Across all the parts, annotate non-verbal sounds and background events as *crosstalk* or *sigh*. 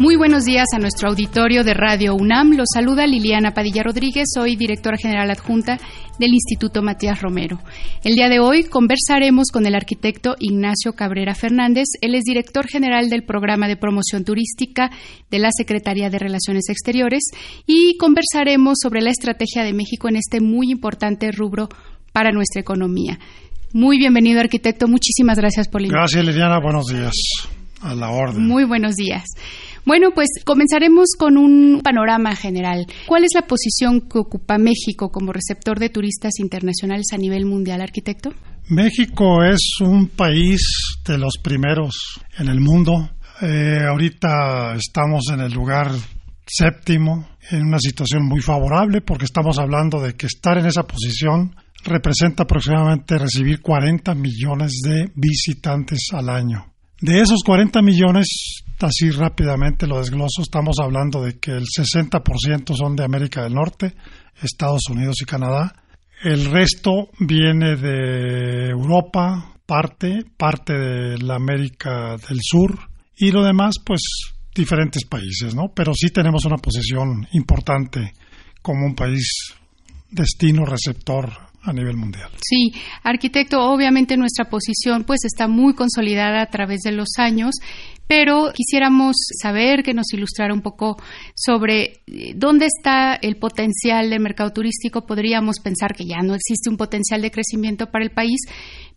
Muy buenos días a nuestro auditorio de Radio UNAM. Los saluda Liliana Padilla Rodríguez, soy directora general adjunta del Instituto Matías Romero. El día de hoy conversaremos con el arquitecto Ignacio Cabrera Fernández. Él es director general del Programa de Promoción Turística de la Secretaría de Relaciones Exteriores y conversaremos sobre la estrategia de México en este muy importante rubro para nuestra economía. Muy bienvenido, arquitecto. Muchísimas gracias por la invitación. Gracias, Liliana. Buenos días. A la orden. Muy buenos días. Bueno, pues comenzaremos con un panorama general. ¿Cuál es la posición que ocupa México como receptor de turistas internacionales a nivel mundial, arquitecto? México es un país de los primeros en el mundo. Eh, ahorita estamos en el lugar séptimo, en una situación muy favorable, porque estamos hablando de que estar en esa posición representa aproximadamente recibir 40 millones de visitantes al año. De esos 40 millones, así rápidamente lo desgloso, estamos hablando de que el 60% son de América del Norte, Estados Unidos y Canadá. El resto viene de Europa, parte, parte de la América del Sur y lo demás, pues diferentes países, ¿no? Pero sí tenemos una posición importante como un país destino receptor a nivel mundial. Sí, arquitecto, obviamente nuestra posición pues está muy consolidada a través de los años pero quisiéramos saber que nos ilustrara un poco sobre eh, dónde está el potencial del mercado turístico. Podríamos pensar que ya no existe un potencial de crecimiento para el país,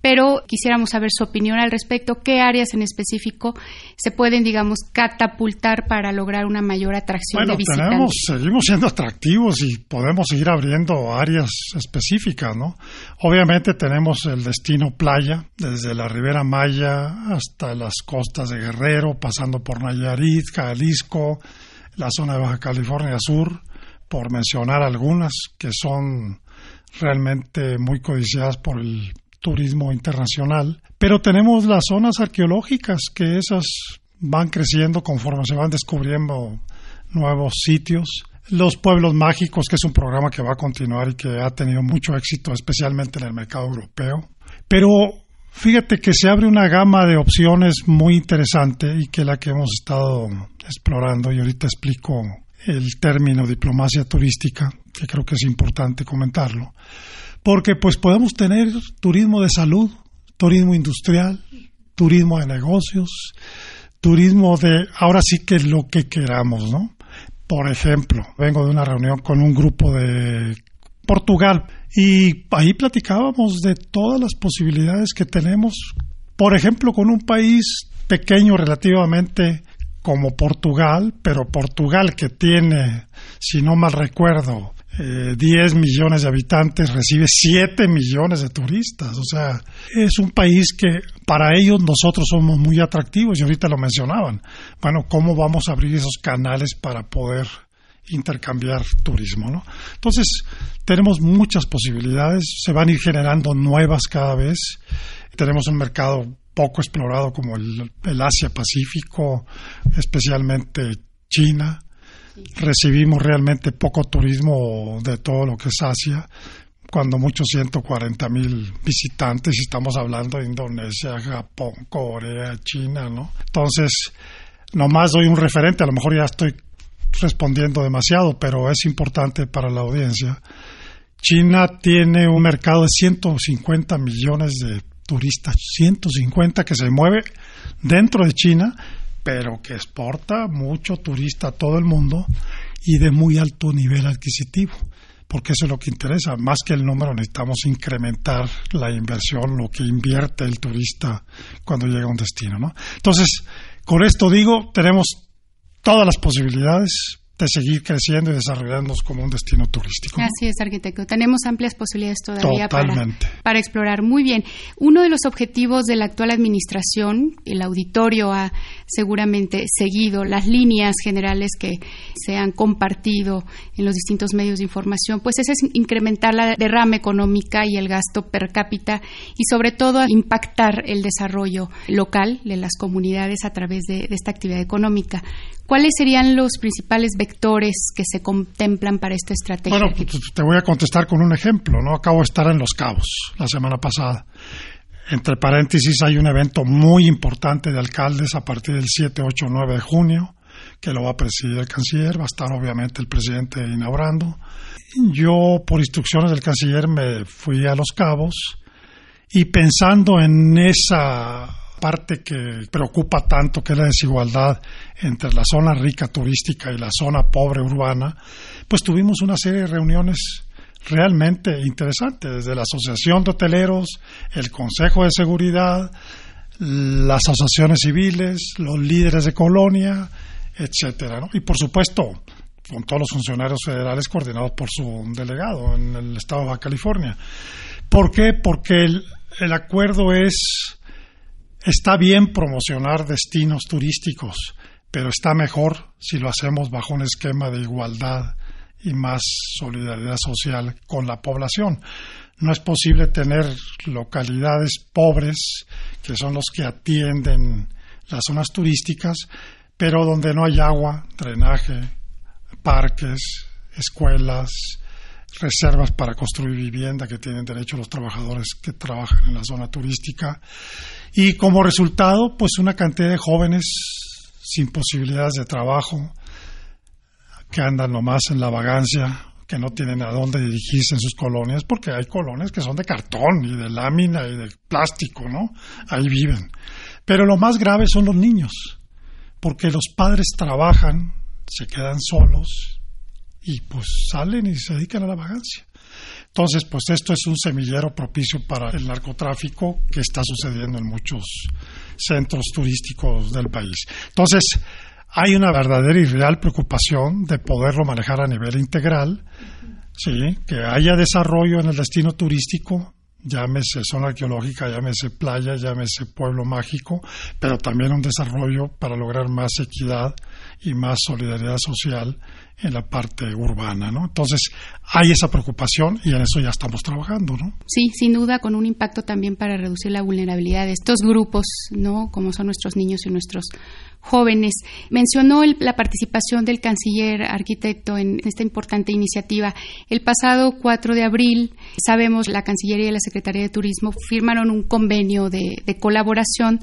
pero quisiéramos saber su opinión al respecto, qué áreas en específico se pueden, digamos, catapultar para lograr una mayor atracción de visitantes. Tenemos, seguimos siendo atractivos y podemos seguir abriendo áreas específicas, ¿no? Obviamente tenemos el destino playa, desde la Ribera Maya hasta las costas de Guerrero, pasando por Nayarit, Jalisco, la zona de Baja California Sur, por mencionar algunas que son realmente muy codiciadas por el turismo internacional, pero tenemos las zonas arqueológicas que esas van creciendo conforme se van descubriendo nuevos sitios. Los pueblos mágicos, que es un programa que va a continuar y que ha tenido mucho éxito, especialmente en el mercado europeo. Pero fíjate que se abre una gama de opciones muy interesante y que es la que hemos estado explorando y ahorita explico el término diplomacia turística, que creo que es importante comentarlo porque pues podemos tener turismo de salud, turismo industrial, turismo de negocios, turismo de ahora sí que lo que queramos, ¿no? Por ejemplo, vengo de una reunión con un grupo de Portugal y ahí platicábamos de todas las posibilidades que tenemos, por ejemplo, con un país pequeño relativamente como Portugal, pero Portugal que tiene, si no mal recuerdo, 10 eh, millones de habitantes recibe 7 millones de turistas. O sea, es un país que para ellos nosotros somos muy atractivos y ahorita lo mencionaban. Bueno, ¿cómo vamos a abrir esos canales para poder intercambiar turismo? ¿no? Entonces, tenemos muchas posibilidades, se van a ir generando nuevas cada vez. Tenemos un mercado poco explorado como el, el Asia-Pacífico, especialmente China recibimos realmente poco turismo de todo lo que es Asia, cuando muchos 140 mil visitantes, estamos hablando de Indonesia, Japón, Corea, China, ¿no? Entonces, nomás doy un referente, a lo mejor ya estoy respondiendo demasiado, pero es importante para la audiencia. China tiene un mercado de 150 millones de turistas, 150 que se mueve dentro de China pero que exporta mucho turista a todo el mundo y de muy alto nivel adquisitivo, porque eso es lo que interesa. Más que el número, necesitamos incrementar la inversión, lo que invierte el turista cuando llega a un destino. ¿no? Entonces, con esto digo, tenemos todas las posibilidades de seguir creciendo y desarrollándonos como un destino turístico. Así es, arquitecto. Tenemos amplias posibilidades todavía para, para, explorar. Muy bien. Uno de los objetivos de la actual administración, el auditorio ha seguramente seguido las líneas generales que se han compartido en los distintos medios de información, pues ese es incrementar la derrama económica y el gasto per cápita y sobre todo impactar el desarrollo local de las comunidades a través de esta actividad económica. ¿Cuáles serían los principales vectores que se contemplan para esta estrategia? Bueno, pues, te voy a contestar con un ejemplo. No acabo de estar en Los Cabos la semana pasada. Entre paréntesis, hay un evento muy importante de alcaldes a partir del 7, 8, 9 de junio, que lo va a presidir el canciller, va a estar obviamente el presidente inaugurando. Yo, por instrucciones del canciller, me fui a Los Cabos y pensando en esa parte que preocupa tanto, que es la desigualdad entre la zona rica turística y la zona pobre urbana, pues tuvimos una serie de reuniones realmente interesantes, desde la Asociación de Hoteleros, el Consejo de Seguridad, las asociaciones civiles, los líderes de colonia, etcétera, Y por supuesto, con todos los funcionarios federales coordinados por su delegado en el estado de California. ¿Por qué? Porque el acuerdo es Está bien promocionar destinos turísticos, pero está mejor si lo hacemos bajo un esquema de igualdad y más solidaridad social con la población. No es posible tener localidades pobres, que son los que atienden las zonas turísticas, pero donde no hay agua, drenaje, parques, escuelas, reservas para construir vivienda que tienen derecho los trabajadores que trabajan en la zona turística y como resultado, pues una cantidad de jóvenes sin posibilidades de trabajo, que andan nomás en la vagancia, que no tienen a dónde dirigirse en sus colonias, porque hay colonias que son de cartón y de lámina y de plástico, ¿no? Ahí viven. Pero lo más grave son los niños, porque los padres trabajan, se quedan solos y pues salen y se dedican a la vagancia. Entonces, pues esto es un semillero propicio para el narcotráfico que está sucediendo en muchos centros turísticos del país. Entonces, hay una verdadera y real preocupación de poderlo manejar a nivel integral, sí, que haya desarrollo en el destino turístico, llámese zona arqueológica, llámese playa, llámese pueblo mágico, pero también un desarrollo para lograr más equidad y más solidaridad social en la parte urbana, ¿no? Entonces, hay esa preocupación y en eso ya estamos trabajando, ¿no? Sí, sin duda, con un impacto también para reducir la vulnerabilidad de estos grupos, ¿no? Como son nuestros niños y nuestros jóvenes. Mencionó la participación del canciller arquitecto en esta importante iniciativa. El pasado 4 de abril, sabemos, la Cancillería y la Secretaría de Turismo firmaron un convenio de, de colaboración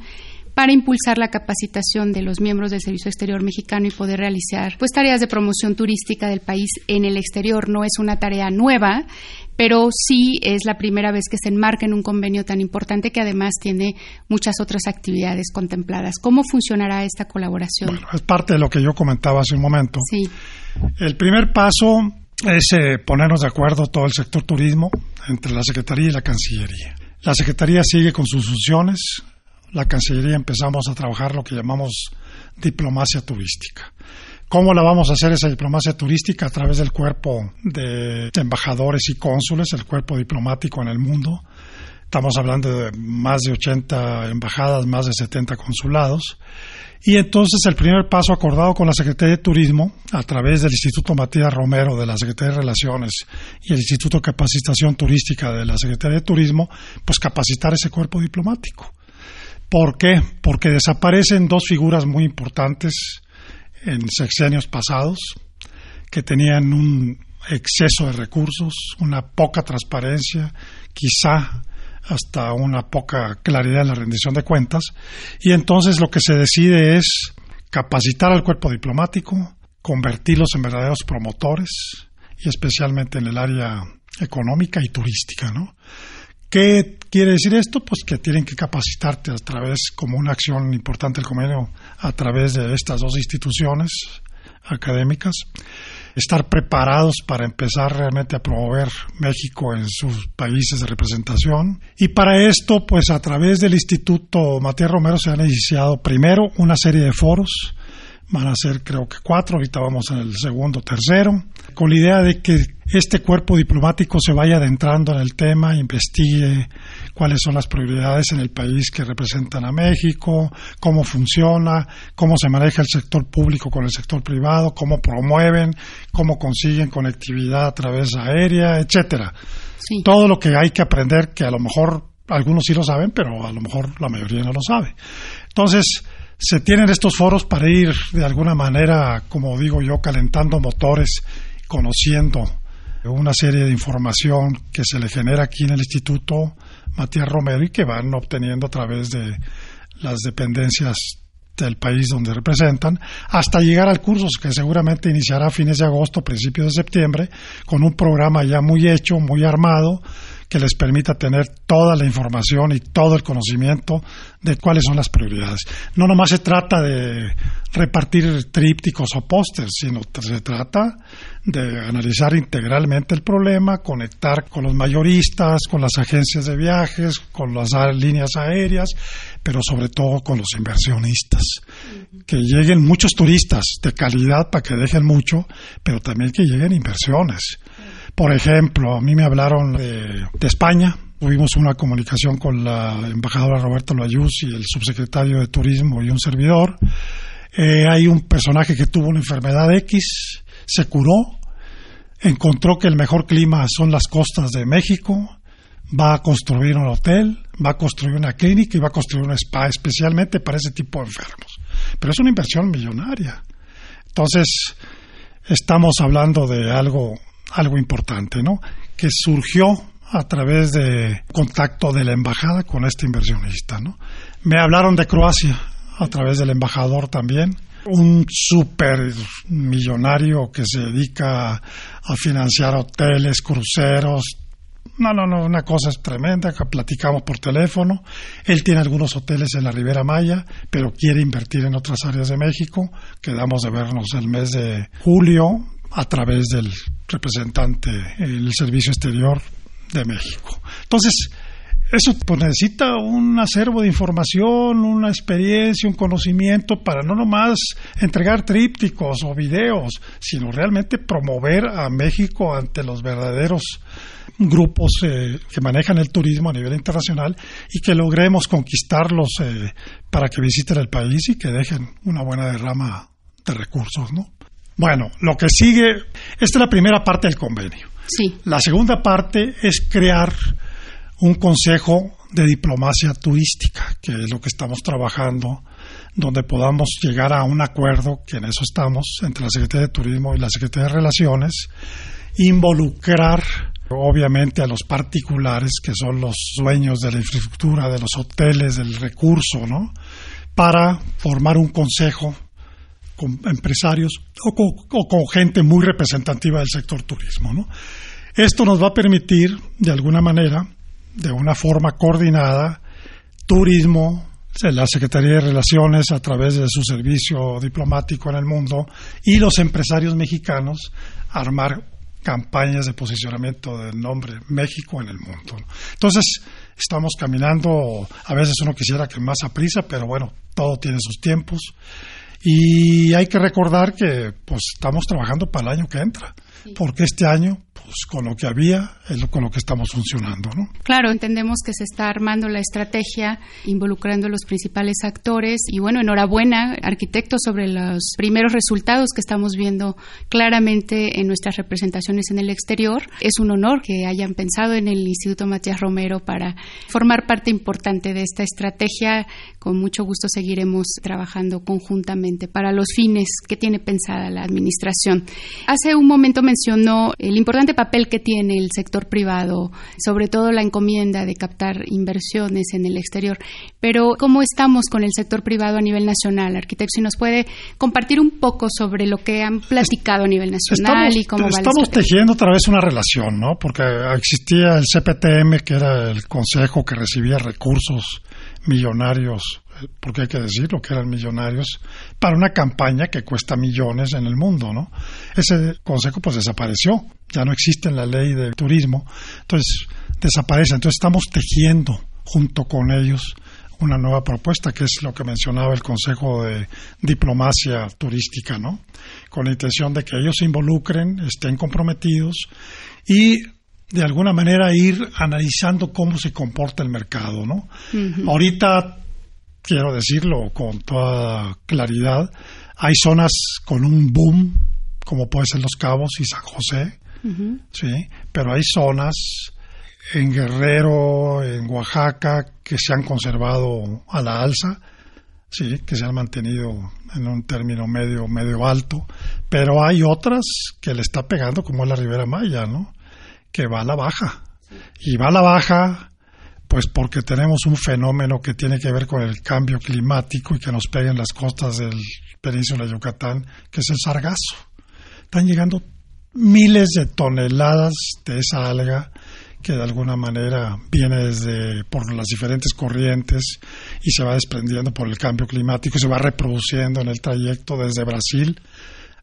para impulsar la capacitación de los miembros del Servicio Exterior Mexicano y poder realizar pues tareas de promoción turística del país en el exterior. No es una tarea nueva, pero sí es la primera vez que se enmarca en un convenio tan importante que además tiene muchas otras actividades contempladas. ¿Cómo funcionará esta colaboración? Bueno, es parte de lo que yo comentaba hace un momento. Sí. El primer paso es eh, ponernos de acuerdo todo el sector turismo entre la Secretaría y la Cancillería. La Secretaría sigue con sus funciones, la Cancillería empezamos a trabajar lo que llamamos diplomacia turística. ¿Cómo la vamos a hacer esa diplomacia turística? A través del cuerpo de embajadores y cónsules, el cuerpo diplomático en el mundo. Estamos hablando de más de 80 embajadas, más de 70 consulados. Y entonces el primer paso acordado con la Secretaría de Turismo, a través del Instituto Matías Romero de la Secretaría de Relaciones y el Instituto de Capacitación Turística de la Secretaría de Turismo, pues capacitar ese cuerpo diplomático. ¿Por qué? Porque desaparecen dos figuras muy importantes en sexenios pasados que tenían un exceso de recursos, una poca transparencia, quizá hasta una poca claridad en la rendición de cuentas, y entonces lo que se decide es capacitar al cuerpo diplomático, convertirlos en verdaderos promotores, y especialmente en el área económica y turística, ¿no? ¿Qué quiere decir esto? Pues que tienen que capacitarte a través, como una acción importante del convenio, a través de estas dos instituciones académicas, estar preparados para empezar realmente a promover México en sus países de representación. Y para esto, pues a través del Instituto Matías Romero se han iniciado primero una serie de foros van a ser creo que cuatro, ahorita vamos en el segundo, tercero, con la idea de que este cuerpo diplomático se vaya adentrando en el tema, investigue cuáles son las prioridades en el país que representan a México, cómo funciona, cómo se maneja el sector público con el sector privado, cómo promueven, cómo consiguen conectividad a través aérea, etcétera. Todo lo que hay que aprender que a lo mejor algunos sí lo saben, pero a lo mejor la mayoría no lo sabe. Entonces, se tienen estos foros para ir de alguna manera, como digo yo, calentando motores, conociendo una serie de información que se le genera aquí en el Instituto Matías Romero y que van obteniendo a través de las dependencias del país donde representan, hasta llegar al curso que seguramente iniciará a fines de agosto, principios de septiembre, con un programa ya muy hecho, muy armado, que les permita tener toda la información y todo el conocimiento de cuáles son las prioridades. No nomás se trata de repartir trípticos o pósters, sino se trata de analizar integralmente el problema, conectar con los mayoristas, con las agencias de viajes, con las líneas aéreas, pero sobre todo con los inversionistas. Que lleguen muchos turistas de calidad para que dejen mucho, pero también que lleguen inversiones por ejemplo, a mí me hablaron de, España, tuvimos una comunicación con la embajadora Roberto Layuz y el subsecretario de Turismo y un servidor. Eh, hay un personaje que tuvo una enfermedad X, se curó, encontró que el mejor clima son las costas de México, va a construir un hotel, va a construir una clínica y va a construir un spa especialmente para ese tipo de enfermos. Pero es una inversión millonaria. Entonces, estamos hablando de algo algo importante, ¿no? Que surgió a través de contacto de la embajada con este inversionista, ¿no? Me hablaron de Croacia a través del embajador también, un super millonario que se dedica a financiar hoteles, cruceros. No, no, no, una cosa es tremenda, que platicamos por teléfono. Él tiene algunos hoteles en la Ribera Maya, pero quiere invertir en otras áreas de México. Quedamos de vernos el mes de julio a través del representante del Servicio Exterior de México. Entonces, eso pues, necesita un acervo de información, una experiencia, un conocimiento para no nomás entregar trípticos o videos, sino realmente promover a México ante los verdaderos grupos eh, que manejan el turismo a nivel internacional y que logremos conquistarlos eh, para que visiten el país y que dejen una buena derrama de recursos, ¿no? Bueno, lo que sigue, esta es la primera parte del convenio. Sí. La segunda parte es crear un consejo de diplomacia turística, que es lo que estamos trabajando, donde podamos llegar a un acuerdo, que en eso estamos, entre la Secretaría de Turismo y la Secretaría de Relaciones, involucrar obviamente a los particulares, que son los dueños de la infraestructura, de los hoteles, del recurso, ¿no? Para formar un consejo con empresarios o con, gente muy representativa del sector turismo. ¿no? Esto nos va a permitir, de alguna manera, de una forma coordinada, turismo, la Secretaría de Relaciones a través de su servicio diplomático en el mundo y los empresarios mexicanos armar campañas de posicionamiento del nombre México en el mundo. Entonces, estamos caminando, a veces uno quisiera que más a prisa, pero bueno, todo tiene sus tiempos. Y hay que recordar que pues estamos trabajando para el año que entra, porque este año pues con lo que había es con lo que estamos funcionando, ¿no? Claro, entendemos que se está armando la estrategia, involucrando a los principales actores y bueno, enhorabuena, arquitectos, sobre los primeros resultados que estamos viendo claramente en nuestras representaciones en el exterior. Es un honor que hayan pensado en el Instituto Matías Romero para formar parte importante de esta estrategia. Con mucho gusto seguiremos trabajando conjuntamente para los fines que tiene pensada la administración. Hace un momento mencionó el importante papel que tiene el sector privado, sobre todo la encomienda de captar inversiones en el exterior. Pero, ¿cómo estamos con el sector privado a nivel nacional, arquitecto? Si nos puede compartir un poco sobre lo que han platicado a nivel nacional y cómo va Estamos tejiendo otra vez una relación, ¿no? Porque existía el CPTM, que era el consejo que recibía recursos millonarios porque hay que decirlo, que eran millonarios, para una campaña que cuesta millones en el mundo, ¿no? Ese consejo pues desapareció, ya no existe en la ley de turismo, entonces desaparece, entonces estamos tejiendo junto con ellos una nueva propuesta, que es lo que mencionaba el Consejo de Diplomacia Turística, ¿no? Con la intención de que ellos se involucren, estén comprometidos y de alguna manera ir analizando cómo se comporta el mercado, ¿no? Ahorita, quiero decirlo con toda claridad, hay zonas con un boom, como puede ser Los Cabos y San José, ¿sí? Pero hay zonas en Guerrero, en Oaxaca, que se han conservado a la alza, sí, que se han mantenido en un término medio, medio alto, pero hay otras que le está pegando, como es la Ribera Maya, ¿no? Que va a la baja. Y va a la baja, pues porque tenemos un fenómeno que tiene que ver con el cambio climático y que nos pega en las costas del península de Yucatán, que es el sargazo. Están llegando miles de toneladas de esa alga que de alguna manera viene desde por las diferentes corrientes y se va desprendiendo por el cambio climático y se va reproduciendo en el trayecto desde Brasil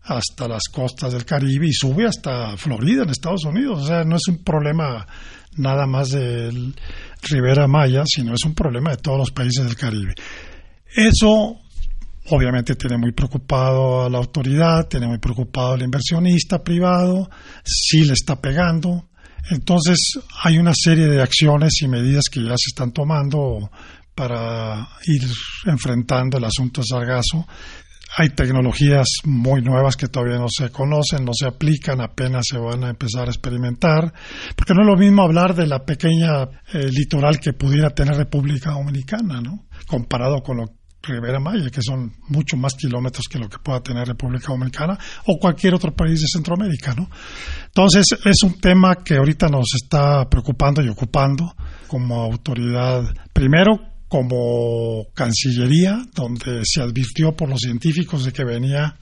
hasta las costas del Caribe y sube hasta Florida en Estados Unidos. O sea, no es un problema nada más de Ribera Maya, sino es un problema de todos los países del Caribe. Eso obviamente tiene muy preocupado a la autoridad, tiene muy preocupado al inversionista privado, sí le está pegando, entonces, hay una serie de acciones y medidas que ya se están tomando para ir enfrentando el asunto de sargazo. Hay tecnologías muy nuevas que todavía no se conocen, no se aplican, apenas se van a empezar a experimentar, porque no es lo mismo hablar de la pequeña eh, litoral que pudiera tener República Dominicana, ¿no? Comparado con lo Rivera Maya, que son mucho más kilómetros que lo que pueda tener República Dominicana o cualquier otro país de Centroamérica, ¿no? Entonces, es un tema que ahorita nos está preocupando y ocupando como autoridad, primero como Cancillería, donde se advirtió por los científicos de que venía,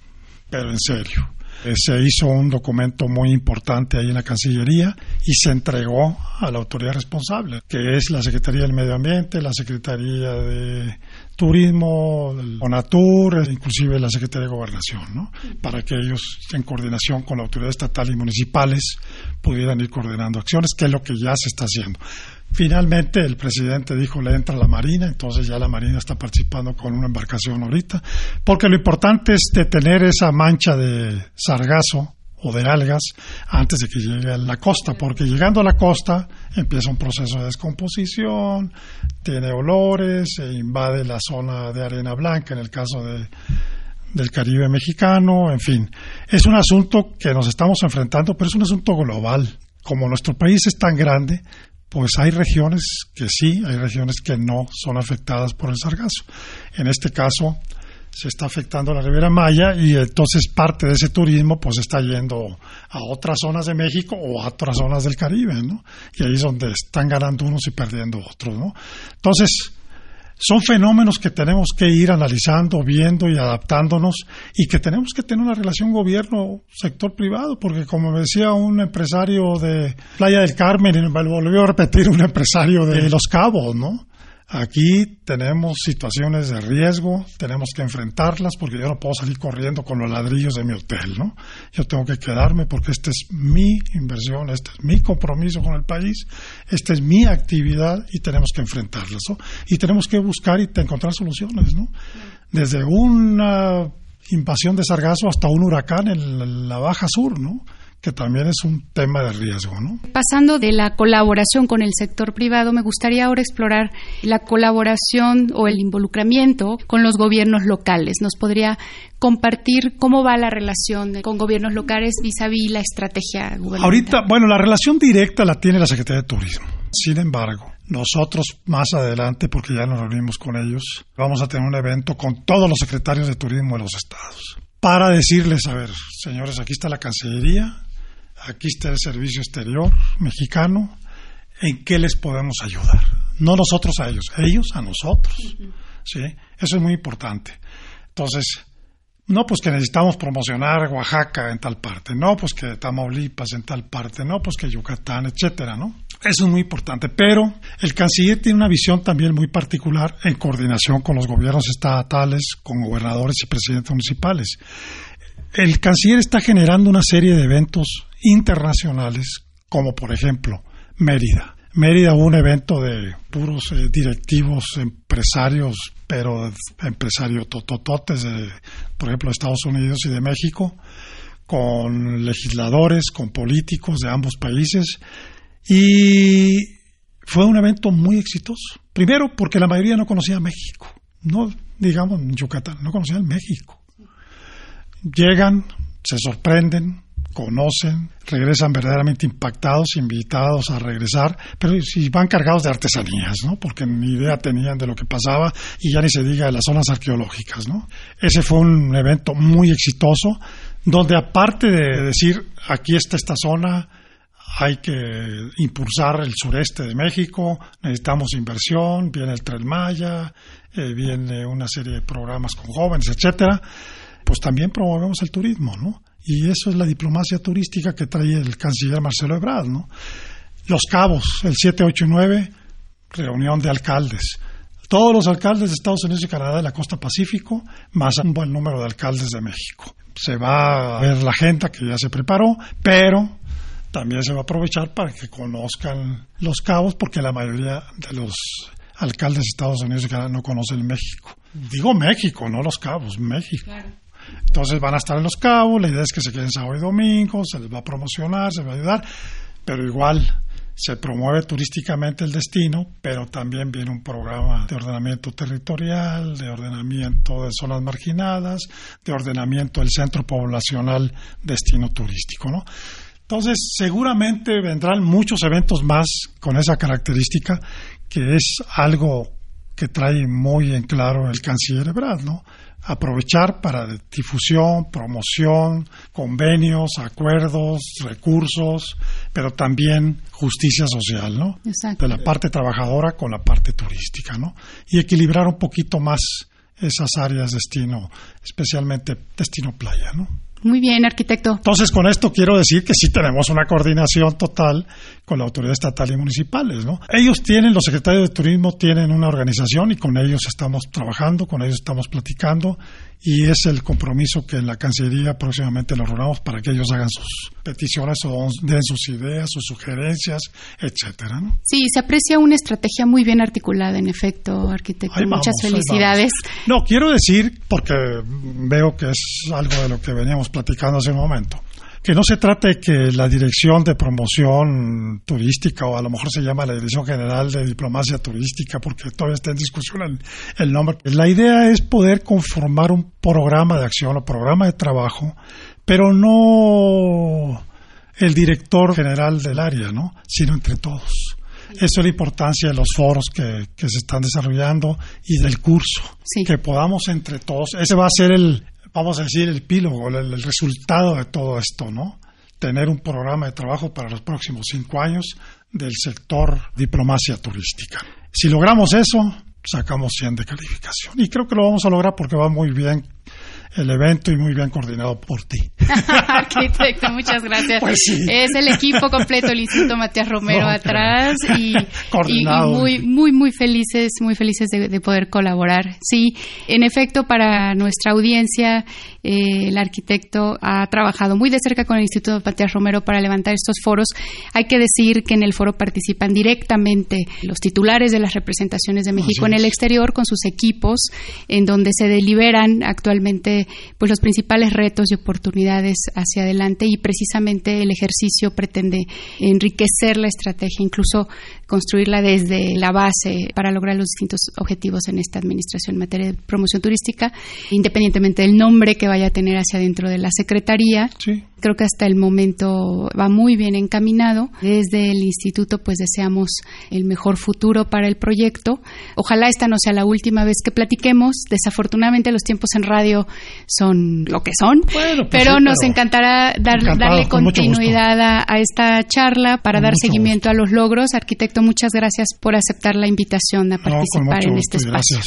pero en serio. Eh, se hizo un documento muy importante ahí en la Cancillería y se entregó a la autoridad responsable, que es la Secretaría del Medio Ambiente, la Secretaría de Turismo, el ONATUR, inclusive la Secretaría de Gobernación, ¿no? para que ellos, en coordinación con la autoridad estatal y municipales, pudieran ir coordinando acciones, que es lo que ya se está haciendo. Finalmente el presidente dijo le entra la Marina, entonces ya la Marina está participando con una embarcación ahorita, porque lo importante es detener esa mancha de sargazo o de algas antes de que llegue a la costa, porque llegando a la costa empieza un proceso de descomposición, tiene olores, se invade la zona de arena blanca en el caso de, del Caribe mexicano, en fin. Es un asunto que nos estamos enfrentando, pero es un asunto global. Como nuestro país es tan grande, pues hay regiones que sí, hay regiones que no son afectadas por el sargazo. En este caso, se está afectando la Ribera Maya y entonces parte de ese turismo pues está yendo a otras zonas de México o a otras zonas del Caribe, ¿no? Y ahí es donde están ganando unos y perdiendo otros, ¿no? Entonces, son fenómenos que tenemos que ir analizando, viendo y adaptándonos y que tenemos que tener una relación gobierno-sector privado, porque como me decía un empresario de Playa del Carmen, y me volvió a repetir un empresario de Los Cabos, ¿no? Aquí tenemos situaciones de riesgo, tenemos que enfrentarlas porque yo no puedo salir corriendo con los ladrillos de mi hotel, ¿no? Yo tengo que quedarme porque esta es mi inversión, este es mi compromiso con el país, esta es mi actividad y tenemos que enfrentarlas, ¿no? Y tenemos que buscar y encontrar soluciones, ¿no? Desde una invasión de sargazo hasta un huracán en la Baja Sur, ¿no? Que también es un tema de riesgo. ¿no? Pasando de la colaboración con el sector privado, me gustaría ahora explorar la colaboración o el involucramiento con los gobiernos locales. ¿Nos podría compartir cómo va la relación con gobiernos locales vis a vis la estrategia gubernamental? Ahorita, bueno, la relación directa la tiene la Secretaría de Turismo. Sin embargo, nosotros más adelante, porque ya nos reunimos con ellos, vamos a tener un evento con todos los secretarios de turismo de los estados para decirles, a ver, señores, aquí está la Cancillería, aquí está el Servicio Exterior mexicano, ¿en qué les podemos ayudar? No nosotros a ellos, ellos a nosotros. ¿sí? Eso es muy importante. Entonces, no, pues que necesitamos promocionar Oaxaca en tal parte, no, pues que Tamaulipas en tal parte, no, pues que Yucatán, etcétera, ¿no? Eso es muy importante, pero el canciller tiene una visión también muy particular en coordinación con los gobiernos estatales, con gobernadores y presidentes municipales. El canciller está generando una serie de eventos internacionales, como por ejemplo Mérida. Mérida un evento de puros eh, directivos, empresarios, pero empresarios totototes, de, por ejemplo, Estados Unidos y de México, con legisladores, con políticos de ambos países, y fue un evento muy exitoso. Primero, porque la mayoría no conocía México, no digamos Yucatán, no conocían México. Llegan, se sorprenden, conocen, regresan verdaderamente impactados, invitados a regresar, pero si van cargados de artesanías, ¿no? Porque ni idea tenían de lo que pasaba y ya ni se diga de las zonas arqueológicas, ¿no? Ese fue un evento muy exitoso, donde aparte de decir aquí está esta zona, hay que impulsar el sureste de México, necesitamos inversión, viene el Tren Maya, eh, viene una serie de programas con jóvenes, etcétera, pues también promovemos el turismo, ¿no? Y eso es la diplomacia turística que trae el canciller Marcelo Ebrard, ¿no? Los Cabos, el 7, 8 y 9, reunión de alcaldes. Todos los alcaldes de Estados Unidos y Canadá de la costa Pacífico, más un buen número de alcaldes de México. Se va a ver la agenda que ya se preparó, pero también se va a aprovechar para que conozcan los cabos, porque la mayoría de los alcaldes de Estados Unidos y Canadá no conocen México. Digo México, no los cabos, México. Entonces van a estar en los cabos, la idea es que se queden sábado y domingo, se les va a promocionar, se va a ayudar, pero igual se promueve turísticamente el destino, pero también viene un programa de ordenamiento territorial, de ordenamiento de zonas marginadas, de ordenamiento del centro poblacional destino turístico, ¿no? Entonces, seguramente vendrán muchos eventos más con esa característica, que es algo que trae muy en claro el canciller Ebrard, ¿no? Aprovechar para difusión, promoción, convenios, acuerdos, recursos, pero también justicia social, ¿no? Exacto. De la parte trabajadora con la parte turística, ¿no? Y equilibrar un poquito más esas áreas de destino, especialmente destino playa, ¿no? Muy bien, arquitecto. Entonces, con esto quiero decir que sí tenemos una coordinación total con la autoridad estatal y municipales, ¿no? Ellos tienen, los secretarios de turismo tienen una organización y con ellos estamos trabajando, con ellos estamos platicando y es el compromiso que en la Cancillería próximamente lo logramos para que ellos hagan sus peticiones o den sus ideas, sus sugerencias, etcétera, ¿no? Sí, se aprecia una estrategia muy bien articulada, en efecto, arquitecto. Ahí Muchas vamos, felicidades. No, quiero decir, porque veo que es algo de lo que veníamos platicando hace un momento, que no se trata de que la Dirección de Promoción Turística, o a lo mejor se llama la Dirección General de Diplomacia Turística, porque todavía está en discusión el, el nombre. La idea es poder conformar un programa de acción o programa de trabajo, pero no el director general del área, ¿no? sino entre todos. Eso es la importancia de los foros que, que se están desarrollando y del curso. Sí. Que podamos entre todos, ese va a ser el, vamos a decir, el epílogo, el, el resultado de todo esto, ¿no? Tener un programa de trabajo para los próximos cinco años del sector diplomacia turística. Si logramos eso, sacamos 100 de calificación. Y creo que lo vamos a lograr porque va muy bien el evento y muy bien coordinado por ti. *laughs* Arquitecto, muchas gracias. Pues sí. Es el equipo completo, Instituto Matías Romero No, atrás *laughs* y, y- muy, muy, muy felices, muy felices de, de poder colaborar. Sí, en efecto, para nuestra audiencia, eh, el arquitecto ha trabajado muy de cerca con el Instituto Matías Romero para levantar estos foros. Hay que decir que en el foro participan directamente los titulares de las representaciones de México en el exterior con sus equipos, en donde se deliberan actualmente pues los principales retos y oportunidades hacia adelante. Y precisamente el ejercicio pretende enriquecer la estrategia, incluso construirla desde la base para lograr los distintos objetivos en esta administración en materia de promoción turística, independientemente del nombre que vaya a tener hacia dentro de la Secretaría. Creo que hasta el momento va muy bien encaminado. Desde el instituto pues deseamos el mejor futuro para el proyecto. Ojalá esta no sea la última vez que platiquemos. Desafortunadamente los tiempos en radio son lo que son, Bueno, pues pero sí, nos pero encantará dar- darle con continuidad a, a esta charla para Con dar seguimiento a los logros. Arquitecto, muchas gracias por aceptar la invitación a participar en este espacio. gracias.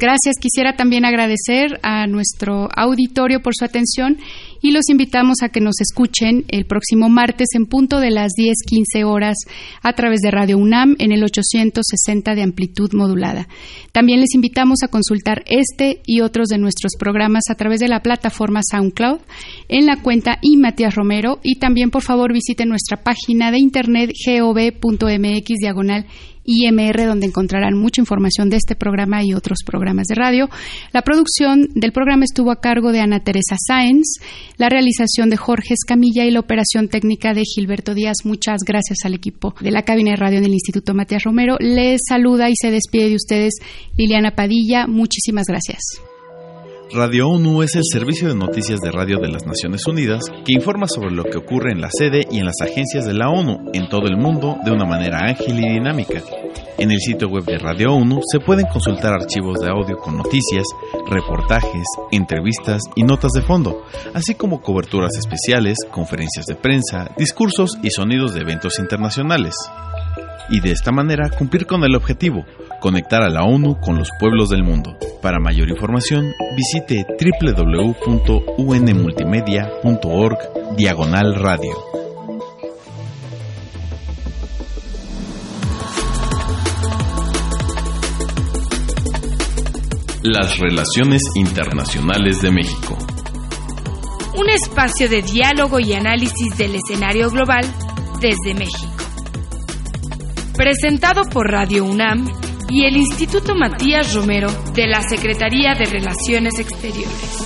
Gracias. Quisiera también agradecer a nuestro auditorio por su atención y los invitamos a que nos escuchen el próximo martes en punto de las 10-15 horas a través de Radio UNAM en el 860 de amplitud modulada. También les invitamos a consultar este y otros de nuestros programas a través de la plataforma SoundCloud en la cuenta y Romero y también por favor visiten nuestra página de internet gov.mx diagonal IMR, donde encontrarán mucha información de este programa y otros programas de radio. La producción del programa estuvo a cargo de Ana Teresa Sáenz, la realización de Jorge Escamilla y la operación técnica de Gilberto Díaz. Muchas gracias al equipo de la cabina de radio del Instituto Matías Romero. Les saluda y se despide de ustedes Liliana Padilla. Muchísimas gracias. Radio ONU es el servicio de noticias de radio de las Naciones Unidas que informa sobre lo que ocurre en la sede y en las agencias de la ONU en todo el mundo de una manera ágil y dinámica. En el sitio web de Radio ONU se pueden consultar archivos de audio con noticias, reportajes, entrevistas y notas de fondo, así como coberturas especiales, conferencias de prensa, discursos y sonidos de eventos internacionales. Y de esta manera cumplir con el objetivo, conectar a la ONU con los pueblos del mundo. Para mayor información, visite www.unmultimedia.org diagonal radio. Las relaciones internacionales de México. Un espacio de diálogo y análisis del escenario global desde México. Presentado por Radio UNAM y el Instituto Matías Romero de la Secretaría de Relaciones Exteriores.